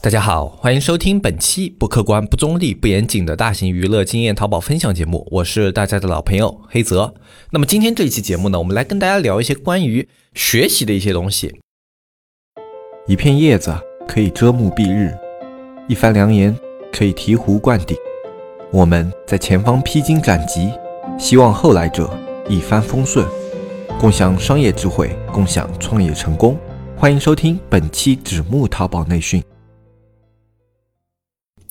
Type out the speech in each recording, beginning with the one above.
大家好，欢迎收听本期不客观、不中立、不严谨的大型娱乐经验淘宝分享节目，我是大家的老朋友黑泽。那么今天这一期节目呢，我们来跟大家聊一些关于学习的一些东西。一片叶子可以遮目蔽日，一番良言可以醍醐灌顶。我们在前方披荆斩棘，希望后来者一帆风顺，共享商业智慧，共享创业成功。欢迎收听本期纸木淘宝内训。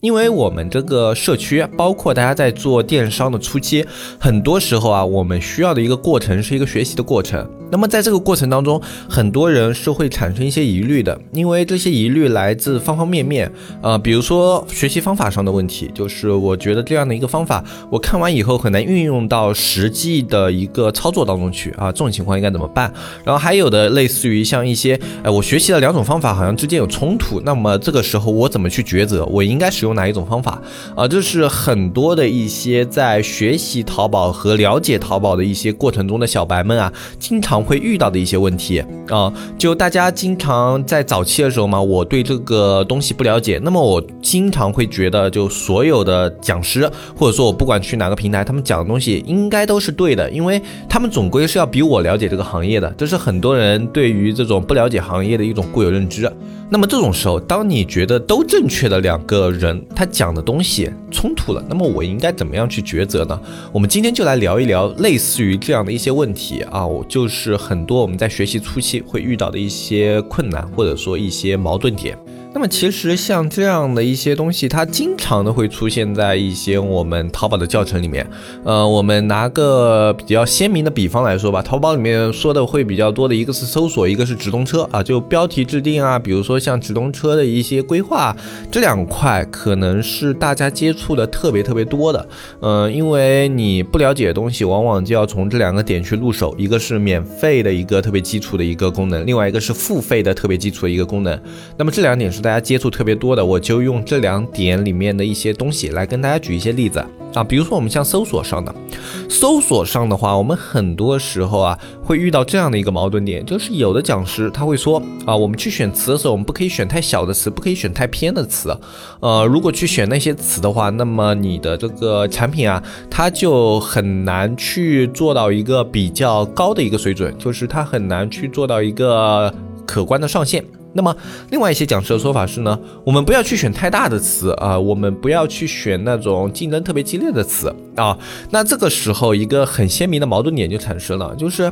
因为我们这个社区，包括大家在做电商的初期，很多时候啊，我们需要的一个过程是一个学习的过程。那么在这个过程当中，很多人是会产生一些疑虑的，因为这些疑虑来自方方面面。呃，比如说学习方法上的问题，就是我觉得这样的一个方法，我看完以后很难运用到实际的一个操作当中去啊，这种情况应该怎么办？然后还有的类似于像一些，哎，我学习了两种方法，好像之间有冲突，那么这个时候我怎么去抉择？我应该使用用哪一种方法？啊，这是很多的一些在学习淘宝和了解淘宝的一些过程中的小白们啊，经常。会遇到的一些问题啊，就大家经常在早期的时候嘛，我对这个东西不了解，那么我经常会觉得，就所有的讲师或者说我不管去哪个平台，他们讲的东西应该都是对的，因为他们总归是要比我了解这个行业的，这是很多人对于这种不了解行业的一种固有认知。那么这种时候，当你觉得都正确的两个人他讲的东西冲突了，那么我应该怎么样去抉择呢？我们今天就来聊一聊类似于这样的一些问题啊，我就是很多我们在学习初期会遇到的一些困难，或者说一些矛盾点。那么其实像这样的一些东西，它经常的会出现在一些我们淘宝的教程里面。呃，我们拿个比较鲜明的比方来说吧，淘宝里面说的会比较多的一个是搜索，一个是直通车啊，就标题制定啊，比如说像直通车的一些规划，这两块可能是大家接触的特别特别多的。嗯，因为你不了解的东西，往往就要从这两个点去入手，一个是免费的一个特别基础的一个功能，另外一个是付费的特别基础的一个功能。那么这两点是。大家接触特别多的，我就用这两点里面的一些东西来跟大家举一些例子。啊，比如说我们像搜索上的，搜索上的话，我们很多时候啊会遇到这样的一个矛盾点，就是有的讲师他会说啊，我们去选词的时候，我们不可以选太小的词，不可以选太偏的词，呃，如果去选那些词的话，那么你的这个产品啊，它就很难去做到一个比较高的一个水准，就是它很难去做到一个可观的上限。那么，另外一些讲师的说法是呢，我们不要去选太大的词啊，我们不要去选那种竞争特别激烈的词啊。那这个时候，一个很鲜明的矛盾点就产生了，就是。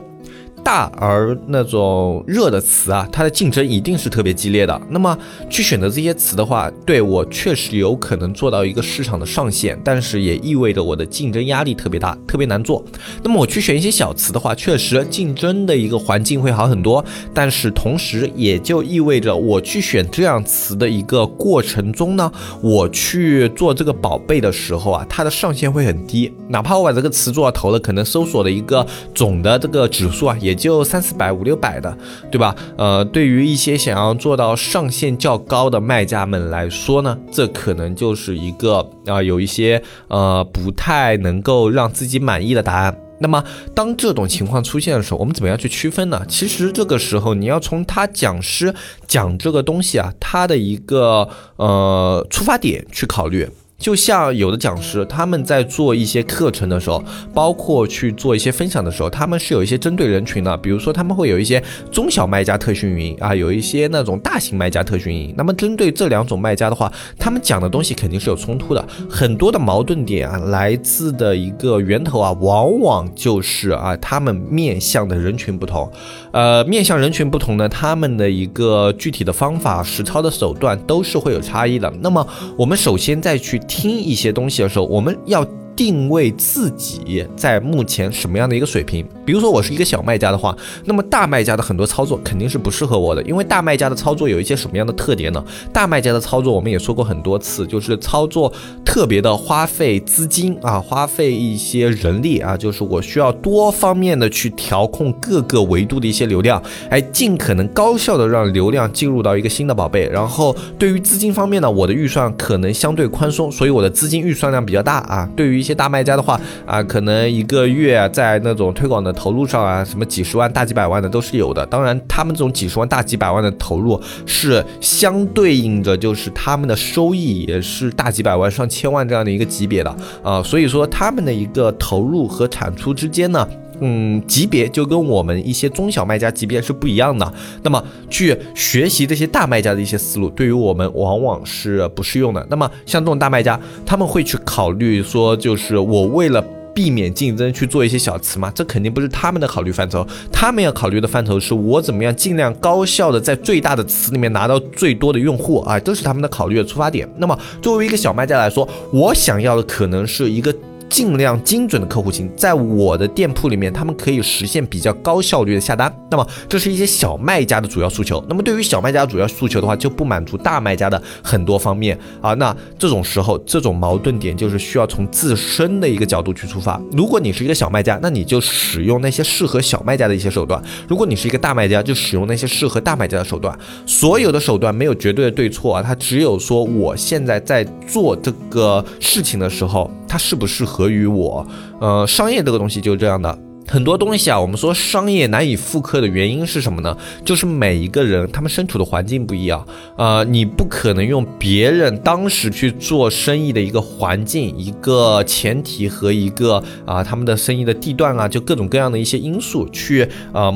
大而那种热的词啊，它的竞争一定是特别激烈的。那么去选择这些词的话，对我确实有可能做到一个市场的上限，但是也意味着我的竞争压力特别大，特别难做。那么我去选一些小词的话，确实竞争的一个环境会好很多，但是同时也就意味着我去选这样词的一个过程中呢，我去做这个宝贝的时候啊，它的上限会很低。哪怕我把这个词做到头了，可能搜索的一个总的这个指数啊，也就三四百、五六百的，对吧？呃，对于一些想要做到上限较高的卖家们来说呢，这可能就是一个啊，有一些呃不太能够让自己满意的答案。那么，当这种情况出现的时候，我们怎么样去区分呢？其实这个时候，你要从他讲师讲这个东西啊，他的一个呃出发点去考虑。就像有的讲师，他们在做一些课程的时候，包括去做一些分享的时候，他们是有一些针对人群的。比如说，他们会有一些中小卖家特训营啊，有一些那种大型卖家特训营。那么，针对这两种卖家的话，他们讲的东西肯定是有冲突的。很多的矛盾点啊，来自的一个源头啊，往往就是啊，他们面向的人群不同。呃，面向人群不同呢，他们的一个具体的方法、实操的手段都是会有差异的。那么，我们首先再去。听一些东西的时候，我们要。定位自己在目前什么样的一个水平？比如说我是一个小卖家的话，那么大卖家的很多操作肯定是不适合我的，因为大卖家的操作有一些什么样的特点呢？大卖家的操作我们也说过很多次，就是操作特别的花费资金啊，花费一些人力啊，就是我需要多方面的去调控各个维度的一些流量，哎，尽可能高效的让流量进入到一个新的宝贝。然后对于资金方面呢，我的预算可能相对宽松，所以我的资金预算量比较大啊。对于一些大卖家的话啊，可能一个月在那种推广的投入上啊，什么几十万、大几百万的都是有的。当然，他们这种几十万、大几百万的投入是相对应着，就是他们的收益也是大几百万、上千千万这样的一个级别的啊。所以说，他们的一个投入和产出之间呢。嗯，级别就跟我们一些中小卖家级别是不一样的。那么去学习这些大卖家的一些思路，对于我们往往是不适用的。那么像这种大卖家，他们会去考虑说，就是我为了避免竞争去做一些小词嘛？这肯定不是他们的考虑范畴。他们要考虑的范畴是我怎么样尽量高效的在最大的词里面拿到最多的用户啊，都是他们的考虑的出发点。那么作为一个小卖家来说，我想要的可能是一个。尽量精准的客户群，在我的店铺里面，他们可以实现比较高效率的下单。那么，这是一些小卖家的主要诉求。那么，对于小卖家主要诉求的话，就不满足大卖家的很多方面啊。那这种时候，这种矛盾点就是需要从自身的一个角度去出发。如果你是一个小卖家，那你就使用那些适合小卖家的一些手段；如果你是一个大卖家，就使用那些适合大卖家的手段。所有的手段没有绝对的对错啊，它只有说我现在在做这个事情的时候。它适不适合于我？呃，商业这个东西就是这样的，很多东西啊，我们说商业难以复刻的原因是什么呢？就是每一个人他们身处的环境不一样，呃，你不可能用别人当时去做生意的一个环境、一个前提和一个啊他们的生意的地段啊，就各种各样的一些因素去啊。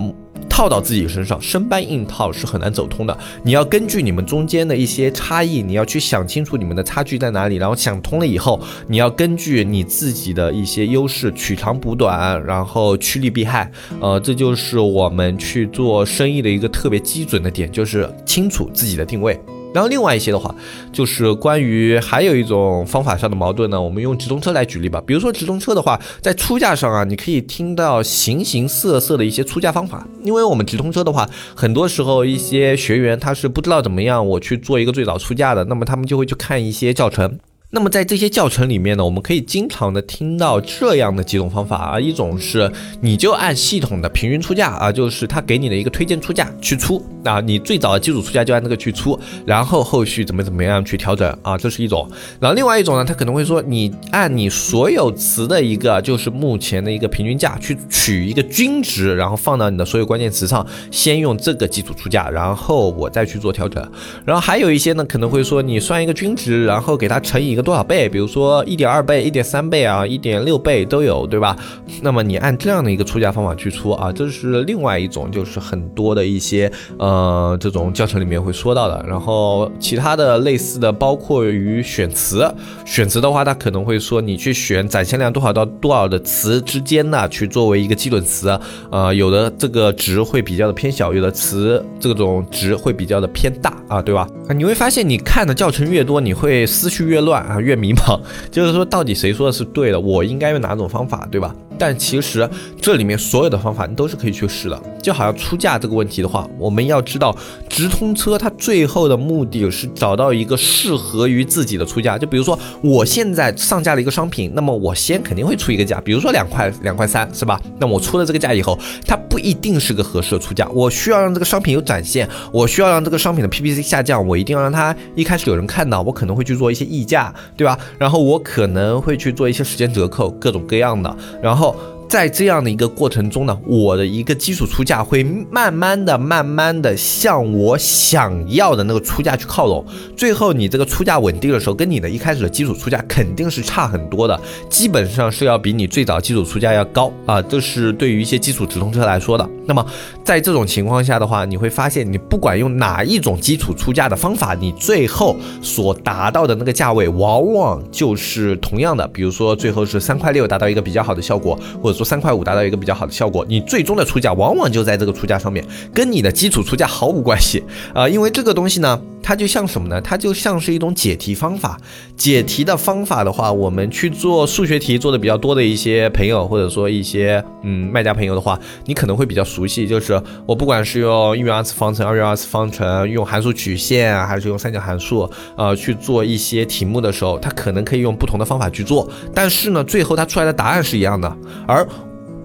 套到自己身上，生搬硬套是很难走通的。你要根据你们中间的一些差异，你要去想清楚你们的差距在哪里，然后想通了以后，你要根据你自己的一些优势取长补短，然后趋利避害。呃，这就是我们去做生意的一个特别基准的点，就是清楚自己的定位。然后另外一些的话，就是关于还有一种方法上的矛盾呢，我们用直通车来举例吧。比如说直通车的话，在出价上啊，你可以听到形形色色的一些出价方法。因为我们直通车的话，很多时候一些学员他是不知道怎么样我去做一个最早出价的，那么他们就会去看一些教程。那么在这些教程里面呢，我们可以经常的听到这样的几种方法啊，一种是你就按系统的平均出价啊，就是他给你的一个推荐出价去出啊，你最早的基础出价就按那个去出，然后后续怎么怎么样去调整啊，这是一种。然后另外一种呢，他可能会说你按你所有词的一个就是目前的一个平均价去取一个均值，然后放到你的所有关键词上，先用这个基础出价，然后我再去做调整。然后还有一些呢，可能会说你算一个均值，然后给它乘以。多少倍？比如说一点二倍、一点三倍啊，一点六倍都有，对吧？那么你按这样的一个出价方法去出啊，这是另外一种，就是很多的一些呃这种教程里面会说到的。然后其他的类似的，包括于选词，选词的话，它可能会说你去选展现量多少到多少的词之间呢，去作为一个基准词。呃，有的这个值会比较的偏小，有的词这种值会比较的偏大啊，对吧？你会发现你看的教程越多，你会思绪越乱。啊，越迷茫，就是说，到底谁说的是对的？我应该用哪种方法，对吧？但其实这里面所有的方法你都是可以去试的，就好像出价这个问题的话，我们要知道直通车它最后的目的是找到一个适合于自己的出价。就比如说我现在上架了一个商品，那么我先肯定会出一个价，比如说两块两块三，是吧？那我出了这个价以后，它不一定是个合适的出价。我需要让这个商品有展现，我需要让这个商品的 PPC 下降，我一定要让它一开始有人看到，我可能会去做一些溢价，对吧？然后我可能会去做一些时间折扣，各种各样的，然后。 어? 在这样的一个过程中呢，我的一个基础出价会慢慢的、慢慢的向我想要的那个出价去靠拢。最后你这个出价稳定的时候，跟你的一开始的基础出价肯定是差很多的，基本上是要比你最早基础出价要高啊。这是对于一些基础直通车来说的。那么在这种情况下的话，你会发现，你不管用哪一种基础出价的方法，你最后所达到的那个价位，往往就是同样的。比如说最后是三块六达到一个比较好的效果，或者。说三块五达到一个比较好的效果，你最终的出价往往就在这个出价上面，跟你的基础出价毫无关系啊，因为这个东西呢。它就像什么呢？它就像是一种解题方法。解题的方法的话，我们去做数学题做的比较多的一些朋友，或者说一些嗯卖家朋友的话，你可能会比较熟悉。就是我不管是用一元二次方程、二元二次方程，用函数曲线，还是用三角函数，呃，去做一些题目的时候，它可能可以用不同的方法去做，但是呢，最后它出来的答案是一样的。而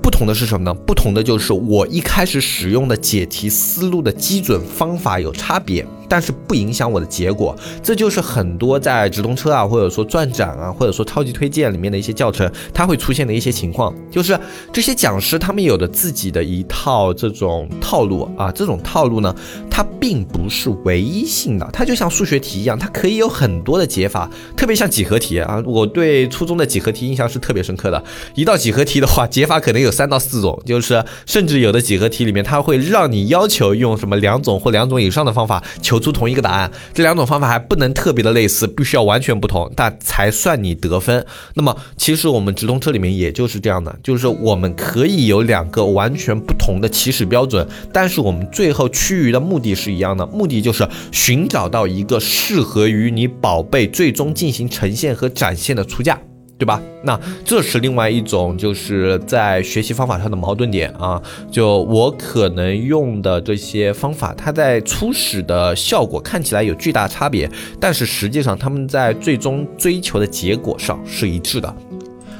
不同的是什么呢？不同的就是我一开始使用的解题思路的基准方法有差别。但是不影响我的结果，这就是很多在直通车啊，或者说转展啊，或者说超级推荐里面的一些教程，它会出现的一些情况，就是这些讲师他们有的自己的一套这种套路啊，这种套路呢，它并不是唯一性的，它就像数学题一样，它可以有很多的解法，特别像几何题啊，我对初中的几何题印象是特别深刻的，一道几何题的话，解法可能有三到四种，就是甚至有的几何题里面，它会让你要求用什么两种或两种以上的方法求。出同一个答案，这两种方法还不能特别的类似，必须要完全不同，但才算你得分。那么，其实我们直通车里面也就是这样的，就是我们可以有两个完全不同的起始标准，但是我们最后趋于的目的是一样的，目的就是寻找到一个适合于你宝贝最终进行呈现和展现的出价。对吧？那这是另外一种，就是在学习方法上的矛盾点啊。就我可能用的这些方法，它在初始的效果看起来有巨大差别，但是实际上他们在最终追求的结果上是一致的。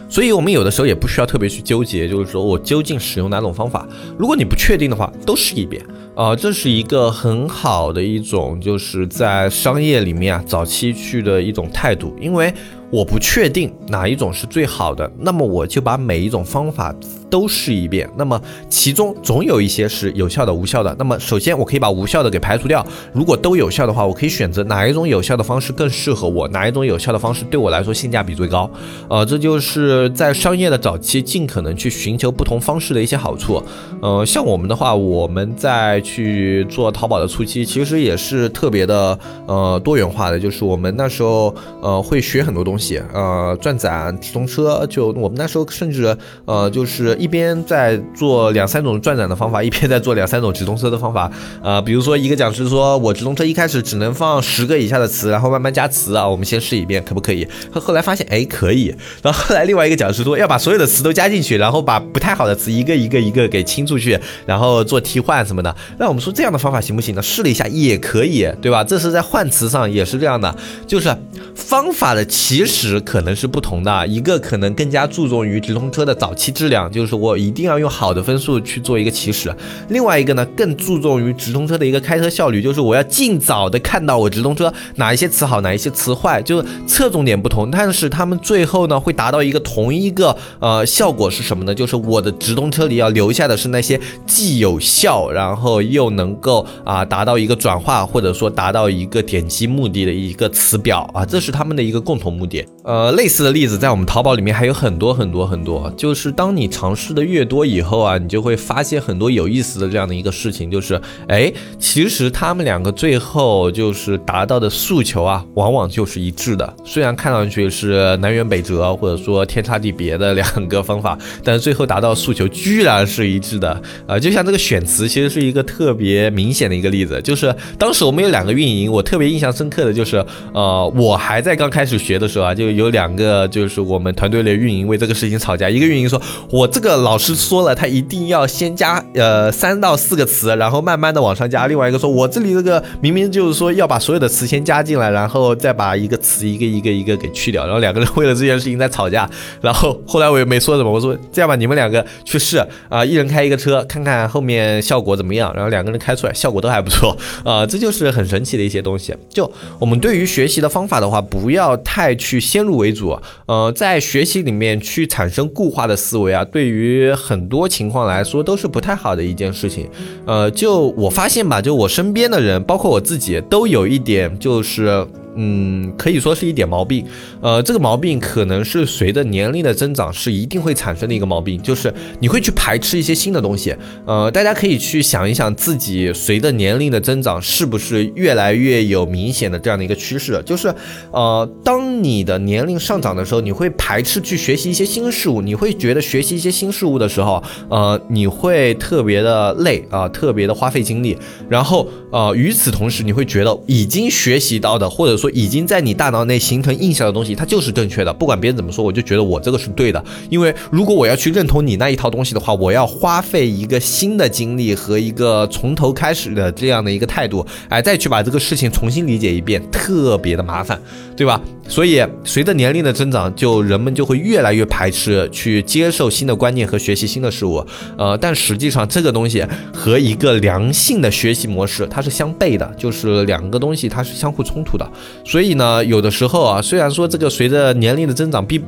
所以，我们有的时候也不需要特别去纠结，就是说我究竟使用哪种方法。如果你不确定的话，都试一遍呃，这是一个很好的一种，就是在商业里面啊，早期去的一种态度，因为。我不确定哪一种是最好的，那么我就把每一种方法都试一遍。那么其中总有一些是有效的、无效的。那么首先我可以把无效的给排除掉。如果都有效的话，我可以选择哪一种有效的方式更适合我，哪一种有效的方式对我来说性价比最高。呃，这就是在商业的早期尽可能去寻求不同方式的一些好处。呃，像我们的话，我们在去做淘宝的初期，其实也是特别的呃多元化的，就是我们那时候呃会学很多东西。呃，转展直通车，就我们那时候甚至呃，就是一边在做两三种转展的方法，一边在做两三种直通车的方法。呃，比如说一个讲师说我直通车一开始只能放十个以下的词，然后慢慢加词啊，我们先试一遍可不可以？后后来发现哎可以，然后后来另外一个讲师说要把所有的词都加进去，然后把不太好的词一个一个一个给清出去，然后做替换什么的。那我们说这样的方法行不行呢？试了一下也可以，对吧？这是在换词上也是这样的，就是方法的起始。可能是不同的，一个可能更加注重于直通车的早期质量，就是我一定要用好的分数去做一个起始；另外一个呢，更注重于直通车的一个开车效率，就是我要尽早的看到我直通车哪一些词好，哪一些词坏，就是侧重点不同，但是他们最后呢会达到一个同一个呃效果是什么呢？就是我的直通车里要留下的是那些既有效，然后又能够啊达到一个转化或者说达到一个点击目的的一个词表啊，这是他们的一个共同目的。呃，类似的例子在我们淘宝里面还有很多很多很多。就是当你尝试的越多以后啊，你就会发现很多有意思的这样的一个事情，就是哎，其实他们两个最后就是达到的诉求啊，往往就是一致的。虽然看上去是南辕北辙或者说天差地别的两个方法，但是最后达到诉求居然是一致的。啊，就像这个选词，其实是一个特别明显的一个例子。就是当时我们有两个运营，我特别印象深刻的就是，呃，我还在刚开始学的时候啊。就有两个，就是我们团队的运营为这个事情吵架。一个运营说：“我这个老师说了，他一定要先加呃三到四个词，然后慢慢的往上加。”另外一个说：“我这里这个明明就是说要把所有的词先加进来，然后再把一个词一个一个一个给去掉。”然后两个人为了这件事情在吵架。然后后来我也没说什么，我说：“这样吧，你们两个去试啊，一人开一个车，看看后面效果怎么样。”然后两个人开出来效果都还不错啊，这就是很神奇的一些东西。就我们对于学习的方法的话，不要太去。先入为主，呃，在学习里面去产生固化的思维啊，对于很多情况来说都是不太好的一件事情。呃，就我发现吧，就我身边的人，包括我自己，都有一点就是。嗯，可以说是一点毛病。呃，这个毛病可能是随着年龄的增长是一定会产生的一个毛病，就是你会去排斥一些新的东西。呃，大家可以去想一想自己随着年龄的增长是不是越来越有明显的这样的一个趋势，就是呃，当你的年龄上涨的时候，你会排斥去学习一些新事物，你会觉得学习一些新事物的时候，呃，你会特别的累啊，特别的花费精力，然后呃，与此同时，你会觉得已经学习到的，或者说说已经在你大脑内形成印象的东西，它就是正确的，不管别人怎么说，我就觉得我这个是对的，因为如果我要去认同你那一套东西的话，我要花费一个新的精力和一个从头开始的这样的一个态度，哎，再去把这个事情重新理解一遍，特别的麻烦，对吧？所以随着年龄的增长，就人们就会越来越排斥去接受新的观念和学习新的事物。呃，但实际上这个东西和一个良性的学习模式它是相悖的，就是两个东西它是相互冲突的。所以呢，有的时候啊，虽然说这个随着年龄的增长必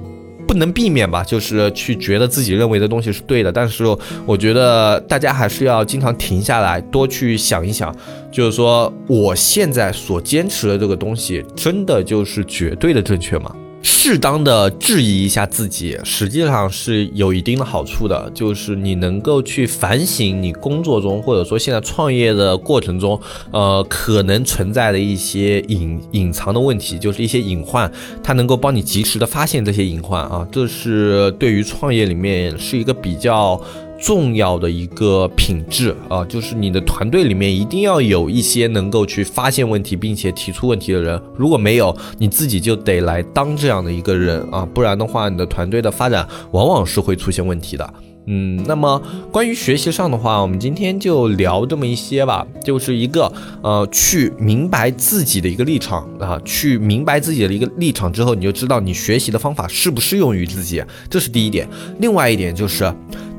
不能避免吧，就是去觉得自己认为的东西是对的，但是我觉得大家还是要经常停下来，多去想一想，就是说我现在所坚持的这个东西，真的就是绝对的正确吗？适当的质疑一下自己，实际上是有一定的好处的，就是你能够去反省你工作中或者说现在创业的过程中，呃，可能存在的一些隐隐藏的问题，就是一些隐患，它能够帮你及时的发现这些隐患啊，这是对于创业里面是一个比较。重要的一个品质啊，就是你的团队里面一定要有一些能够去发现问题并且提出问题的人。如果没有，你自己就得来当这样的一个人啊，不然的话，你的团队的发展往往是会出现问题的。嗯，那么关于学习上的话，我们今天就聊这么一些吧，就是一个呃，去明白自己的一个立场啊，去明白自己的一个立场之后，你就知道你学习的方法适不适用于自己，这是第一点。另外一点就是。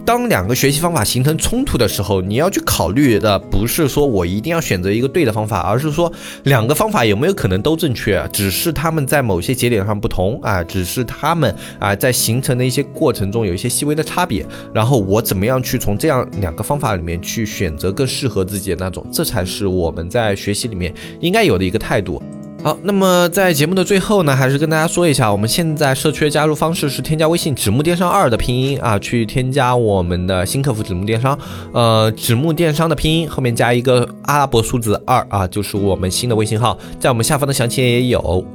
当两个学习方法形成冲突的时候，你要去考虑的不是说我一定要选择一个对的方法，而是说两个方法有没有可能都正确，只是他们在某些节点上不同啊，只是他们啊在形成的一些过程中有一些细微的差别，然后我怎么样去从这样两个方法里面去选择更适合自己的那种，这才是我们在学习里面应该有的一个态度。好，那么在节目的最后呢，还是跟大家说一下，我们现在社区的加入方式是添加微信“纸木电商二”的拼音啊，去添加我们的新客服“纸木电商”。呃，纸木电商的拼音后面加一个阿拉伯数字二啊，就是我们新的微信号，在我们下方的详情页也有。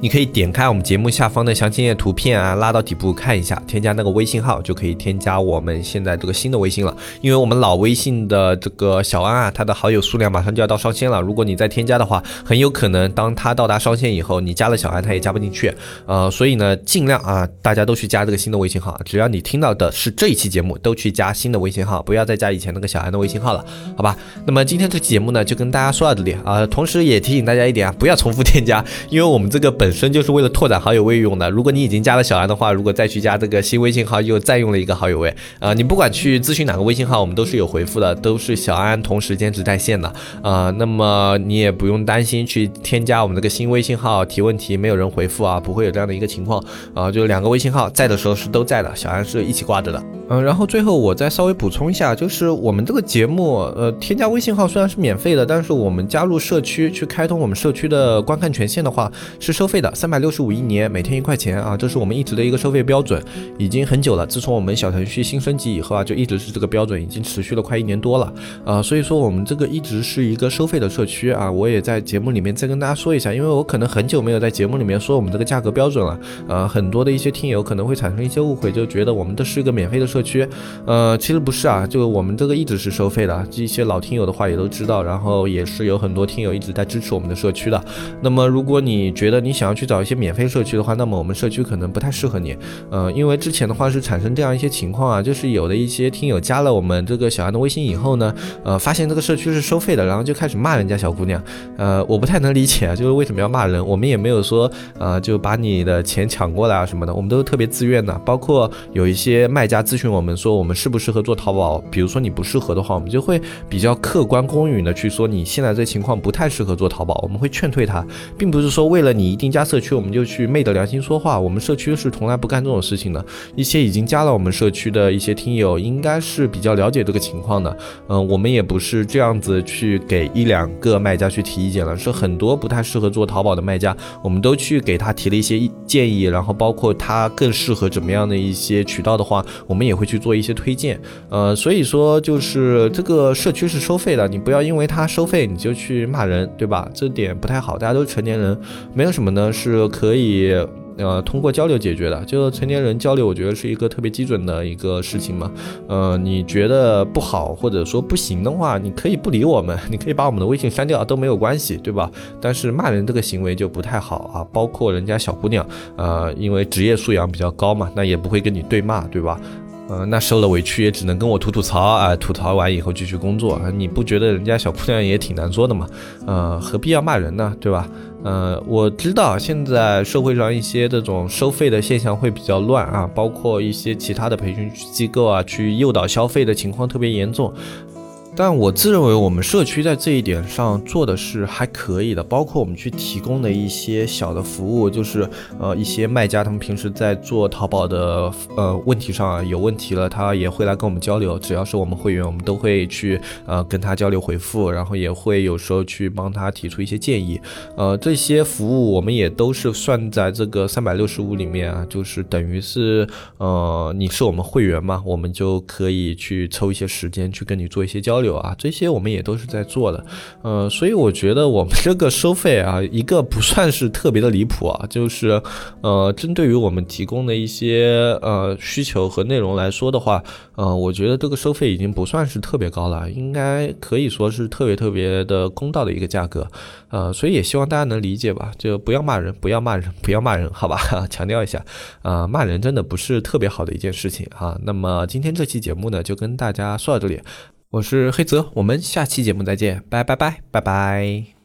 你可以点开我们节目下方的详情页图片啊，拉到底部看一下，添加那个微信号就可以添加我们现在这个新的微信了。因为我们老微信的这个小安啊，他的好友数量马上就要到上限了。如果你再添加的话，很有可能当他到达上限以后，你加了小安他也加不进去。呃，所以呢，尽量啊，大家都去加这个新的微信号。只要你听到的是这一期节目，都去加新的微信号，不要再加以前那个小安的微信号了，好吧？那么今天这期节目呢，就跟大家说到这里啊，同时也提醒大家一点啊，不要重复添加，因为我们这个本。本身就是为了拓展好友位用的。如果你已经加了小安的话，如果再去加这个新微信号，又再用了一个好友位，呃，你不管去咨询哪个微信号，我们都是有回复的，都是小安同时兼职在线的，啊，那么你也不用担心去添加我们这个新微信号提问题没有人回复啊，不会有这样的一个情况啊，就两个微信号在的时候是都在的，小安是一起挂着的。嗯，然后最后我再稍微补充一下，就是我们这个节目，呃，添加微信号虽然是免费的，但是我们加入社区去开通我们社区的观看权限的话是收费的，三百六十五一年，每天一块钱啊，这是我们一直的一个收费标准，已经很久了。自从我们小程序新升级以后啊，就一直是这个标准，已经持续了快一年多了啊，所以说我们这个一直是一个收费的社区啊。我也在节目里面再跟大家说一下，因为我可能很久没有在节目里面说我们这个价格标准了，呃，很多的一些听友可能会产生一些误会，就觉得我们这是一个免费的社区，呃。其实不是啊，就我们这个一直是收费的，这些老听友的话也都知道，然后也是有很多听友一直在支持我们的社区的。那么，如果你觉得你想要去找一些免费社区的话，那么我们社区可能不太适合你。呃，因为之前的话是产生这样一些情况啊，就是有的一些听友加了我们这个小安的微信以后呢，呃，发现这个社区是收费的，然后就开始骂人家小姑娘。呃，我不太能理解啊，就是为什么要骂人？我们也没有说呃就把你的钱抢过来啊什么的，我们都是特别自愿的。包括有一些卖家咨询我们说，我们。适不适合做淘宝？比如说你不适合的话，我们就会比较客观公允的去说，你现在这情况不太适合做淘宝，我们会劝退他，并不是说为了你一定加社区我们就去昧着良心说话，我们社区是从来不干这种事情的。一些已经加了我们社区的一些听友，应该是比较了解这个情况的。嗯，我们也不是这样子去给一两个卖家去提意见了，是很多不太适合做淘宝的卖家，我们都去给他提了一些建议，然后包括他更适合怎么样的一些渠道的话，我们也会去做一些推荐。呃，所以说就是这个社区是收费的，你不要因为他收费你就去骂人，对吧？这点不太好，大家都成年人，没有什么呢是可以呃通过交流解决的。就成年人交流，我觉得是一个特别基准的一个事情嘛。呃，你觉得不好或者说不行的话，你可以不理我们，你可以把我们的微信删掉都没有关系，对吧？但是骂人这个行为就不太好啊，包括人家小姑娘，呃，因为职业素养比较高嘛，那也不会跟你对骂，对吧？呃，那受了委屈也只能跟我吐吐槽啊，吐槽完以后继续工作。你不觉得人家小姑娘也挺难做的吗？呃，何必要骂人呢，对吧？呃，我知道现在社会上一些这种收费的现象会比较乱啊，包括一些其他的培训机构啊，去诱导消费的情况特别严重。但我自认为我们社区在这一点上做的是还可以的，包括我们去提供的一些小的服务，就是呃一些卖家他们平时在做淘宝的呃问题上有问题了，他也会来跟我们交流。只要是我们会员，我们都会去呃跟他交流回复，然后也会有时候去帮他提出一些建议。呃，这些服务我们也都是算在这个三百六十五里面啊，就是等于是呃你是我们会员嘛，我们就可以去抽一些时间去跟你做一些交流。有啊，这些我们也都是在做的，呃，所以我觉得我们这个收费啊，一个不算是特别的离谱啊，就是呃，针对于我们提供的一些呃需求和内容来说的话，呃，我觉得这个收费已经不算是特别高了，应该可以说是特别特别的公道的一个价格，呃，所以也希望大家能理解吧，就不要骂人，不要骂人，不要骂人，好吧？强调一下，啊，骂人真的不是特别好的一件事情啊。那么今天这期节目呢，就跟大家说到这里。我是黑泽，我们下期节目再见，拜拜拜拜拜。